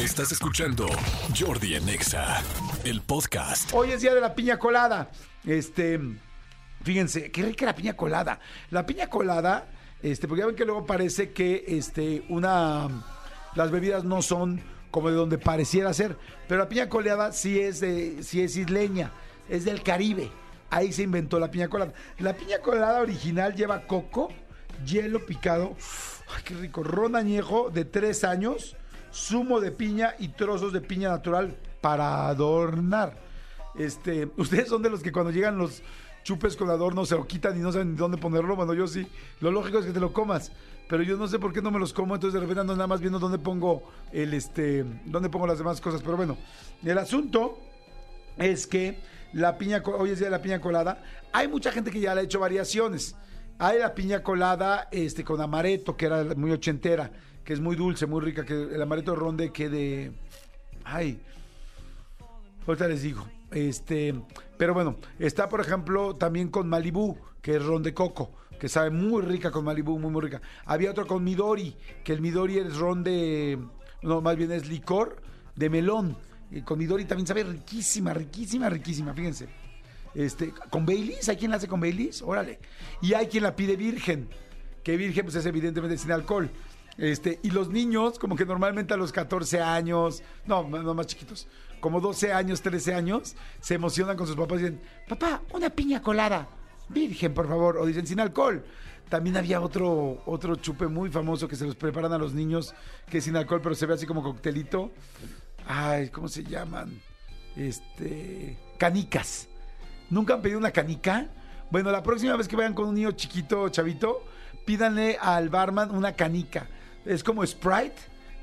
Estás escuchando Jordi en Exa, el podcast. Hoy es día de la piña colada. Este, fíjense, qué rica la piña colada. La piña colada, este, porque ya ven que luego parece que este, una, las bebidas no son como de donde pareciera ser, pero la piña colada sí es de, sí es isleña, es del Caribe. Ahí se inventó la piña colada. La piña colada original lleva coco, hielo picado, ay, qué rico, ron añejo de tres años, zumo de piña y trozos de piña natural para adornar. Este, ustedes son de los que cuando llegan los chupes con adorno se lo quitan y no saben dónde ponerlo. Bueno, yo sí. Lo lógico es que te lo comas. Pero yo no sé por qué no me los como, entonces de repente ando nada más viendo dónde pongo el este. dónde pongo las demás cosas. Pero bueno, el asunto es que la piña, hoy es día de la piña colada. Hay mucha gente que ya le ha hecho variaciones. Hay la piña colada este, con amaretto, que era muy ochentera, que es muy dulce, muy rica, que el amaretto ronde que de... Ay, ahorita les digo. Este, pero bueno, está por ejemplo también con Malibú, que es ron de coco, que sabe muy rica con Malibú, muy muy rica. Había otro con Midori, que el Midori es ron de, no, más bien es licor de melón. Con Midori también sabe riquísima, riquísima, riquísima, fíjense. Este, con Baileys, hay quien la hace con Baileys, órale. Y hay quien la pide virgen, que virgen pues es evidentemente sin alcohol. Este, y los niños, como que normalmente a los 14 años, no, no más chiquitos, como 12 años, 13 años, se emocionan con sus papás y dicen, papá, una piña colada, virgen, por favor, o dicen sin alcohol. También había otro, otro chupe muy famoso que se los preparan a los niños, que es sin alcohol, pero se ve así como coctelito. Ay, ¿cómo se llaman? Este, canicas. ¿Nunca han pedido una canica? Bueno, la próxima vez que vayan con un niño chiquito, chavito, pídanle al barman una canica. Es como Sprite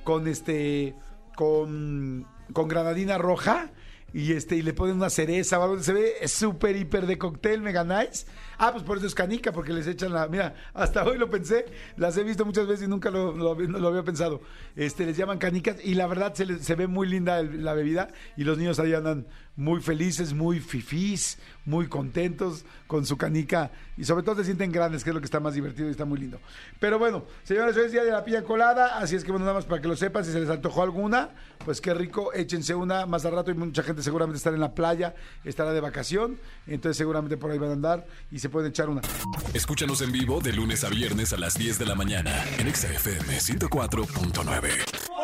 con este con con granadina roja y este y le ponen una cereza se ve súper hiper de cóctel, mega nice. Ah, pues por eso es canica, porque les echan la, mira, hasta hoy lo pensé, las he visto muchas veces y nunca lo, lo lo había pensado. Este, les llaman canicas y la verdad se, les- se ve muy linda la bebida y los niños ahí andan muy felices, muy fifís, muy contentos con su canica y sobre todo se sienten grandes, que es lo que está más divertido y está muy lindo. Pero bueno, señores, hoy es día de la piña colada, así es que bueno, nada más para que lo sepan, si se les antojó alguna, pues qué rico, échense una más al rato y mucha gente seguramente estará en la playa, estará de vacación, entonces seguramente por ahí van a andar y se pueden echar una. Escúchanos en vivo de lunes a viernes a las 10 de la mañana en Exa FM 104.9.